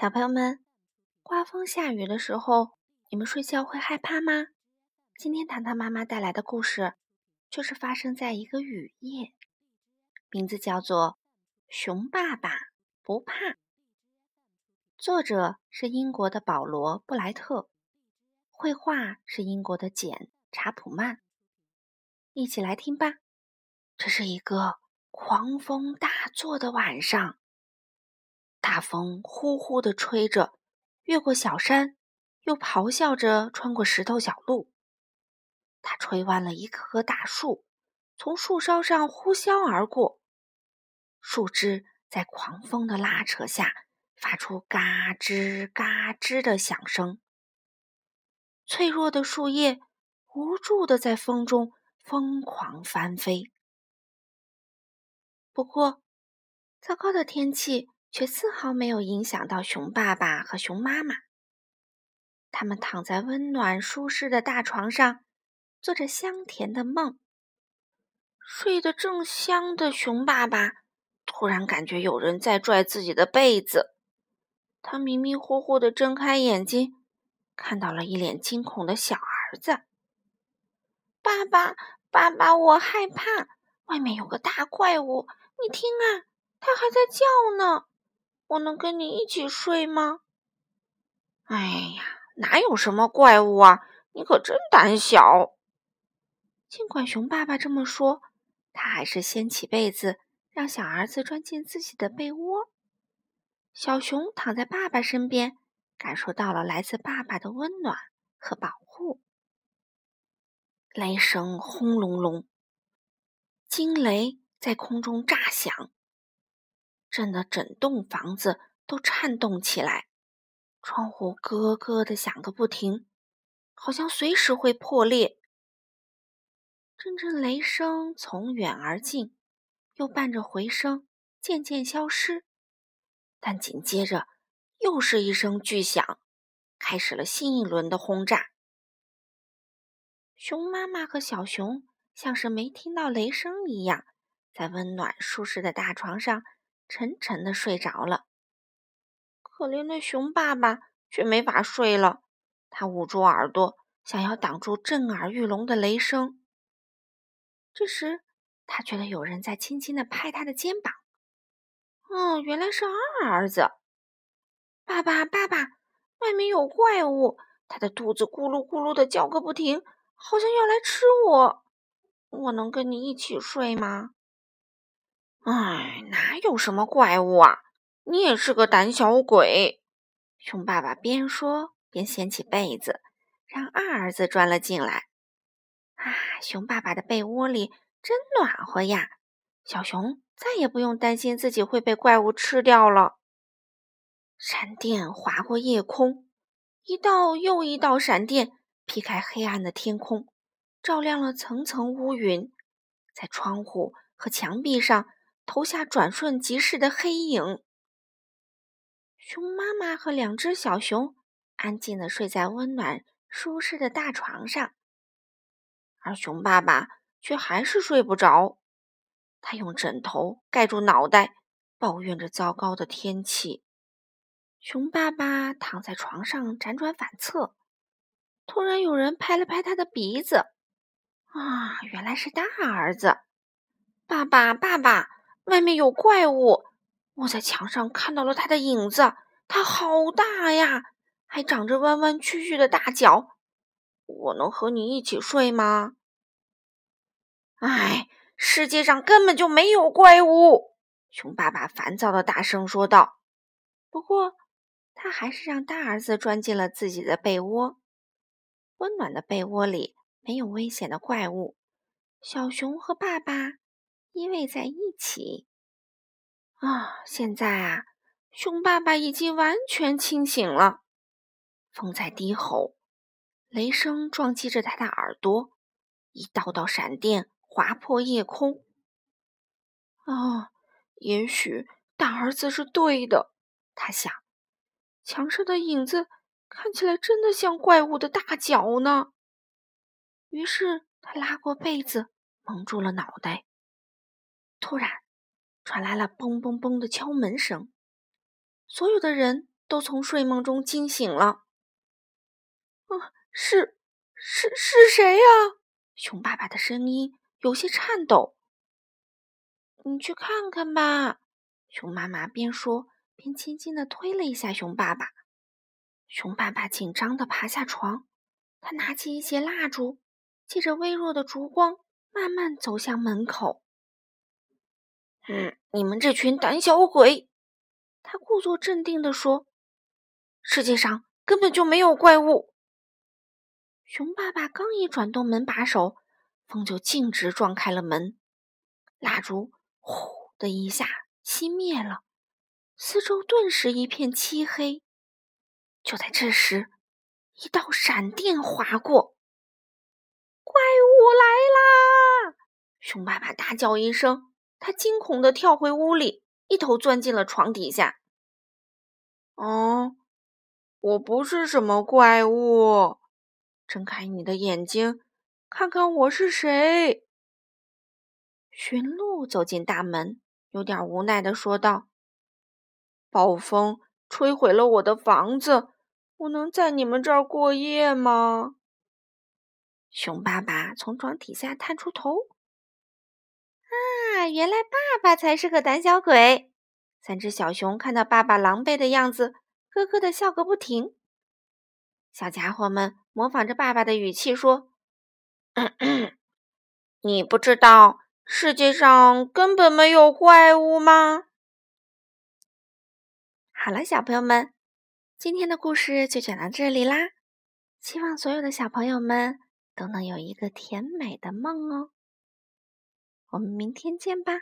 小朋友们，刮风下雨的时候，你们睡觉会害怕吗？今天糖糖妈妈带来的故事，就是发生在一个雨夜，名字叫做《熊爸爸不怕》。作者是英国的保罗·布莱特，绘画是英国的简·查普曼。一起来听吧。这是一个狂风大作的晚上。大风呼呼地吹着，越过小山，又咆哮着穿过石头小路。它吹弯了一棵棵大树，从树梢上呼啸而过。树枝在狂风的拉扯下，发出嘎吱嘎吱的响声。脆弱的树叶无助地在风中疯狂翻飞。不过，糟糕的天气。却丝毫没有影响到熊爸爸和熊妈妈。他们躺在温暖舒适的大床上，做着香甜的梦。睡得正香的熊爸爸突然感觉有人在拽自己的被子，他迷迷糊糊的睁开眼睛，看到了一脸惊恐的小儿子。爸爸，爸爸，我害怕，外面有个大怪物，你听啊，它还在叫呢。我能跟你一起睡吗？哎呀，哪有什么怪物啊！你可真胆小。尽管熊爸爸这么说，他还是掀起被子，让小儿子钻进自己的被窝。小熊躺在爸爸身边，感受到了来自爸爸的温暖和保护。雷声轰隆隆，惊雷在空中炸响。震得整栋房子都颤动起来，窗户咯咯的响个不停，好像随时会破裂。阵阵雷声从远而近，又伴着回声渐渐消失，但紧接着又是一声巨响，开始了新一轮的轰炸。熊妈妈和小熊像是没听到雷声一样，在温暖舒适的大床上。沉沉的睡着了，可怜的熊爸爸却没法睡了。他捂住耳朵，想要挡住震耳欲聋的雷声。这时，他觉得有人在轻轻的拍他的肩膀。哦，原来是二儿子。爸爸，爸爸，外面有怪物，他的肚子咕噜咕噜的叫个不停，好像要来吃我。我能跟你一起睡吗？哎，哪有什么怪物啊！你也是个胆小鬼。熊爸爸边说边掀起被子，让二儿子钻了进来。啊，熊爸爸的被窝里真暖和呀！小熊再也不用担心自己会被怪物吃掉了。闪电划过夜空，一道又一道闪电劈开黑暗的天空，照亮了层层乌云，在窗户和墙壁上。投下转瞬即逝的黑影。熊妈妈和两只小熊安静的睡在温暖舒适的大床上，而熊爸爸却还是睡不着。他用枕头盖住脑袋，抱怨着糟糕的天气。熊爸爸躺在床上辗转反侧，突然有人拍了拍他的鼻子。啊，原来是大儿子！爸爸，爸爸！外面有怪物，我在墙上看到了它的影子，它好大呀，还长着弯弯曲曲的大脚。我能和你一起睡吗？哎，世界上根本就没有怪物！熊爸爸烦躁的大声说道。不过，他还是让大儿子钻进了自己的被窝。温暖的被窝里没有危险的怪物，小熊和爸爸。依偎在一起啊！现在啊，熊爸爸已经完全清醒了。风在低吼，雷声撞击着他的耳朵，一道道闪电划破夜空。啊，也许大儿子是对的，他想。墙上的影子看起来真的像怪物的大脚呢。于是他拉过被子，蒙住了脑袋。突然，传来了“嘣嘣嘣”的敲门声。所有的人都从睡梦中惊醒了。啊，是是是谁呀？熊爸爸的声音有些颤抖。你去看看吧。熊妈妈边说边轻轻的推了一下熊爸爸。熊爸爸紧张的爬下床，他拿起一些蜡烛，借着微弱的烛光，慢慢走向门口。嗯，你们这群胆小鬼！他故作镇定地说：“世界上根本就没有怪物。”熊爸爸刚一转动门把手，风就径直撞开了门，蜡烛“呼”的一下熄灭了，四周顿时一片漆黑。就在这时，一道闪电划过，怪物来啦！熊爸爸大叫一声。他惊恐地跳回屋里，一头钻进了床底下。哦，我不是什么怪物，睁开你的眼睛，看看我是谁。驯鹿走进大门，有点无奈地说道：“暴风吹毁了我的房子，我能在你们这儿过夜吗？”熊爸爸从床底下探出头。原来爸爸才是个胆小鬼。三只小熊看到爸爸狼狈的样子，咯咯的笑个不停。小家伙们模仿着爸爸的语气说：“你不知道世界上根本没有怪物吗？”好了，小朋友们，今天的故事就讲到这里啦。希望所有的小朋友们都能有一个甜美的梦哦。我们明天见吧。